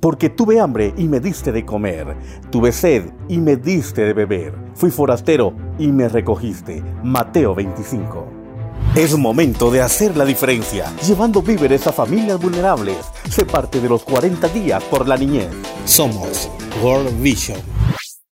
Porque tuve hambre y me diste de comer, tuve sed y me diste de beber, fui forastero y me recogiste. Mateo 25. Es momento de hacer la diferencia, llevando víveres a familias vulnerables. Sé parte de los 40 días por la niñez. Somos World Vision.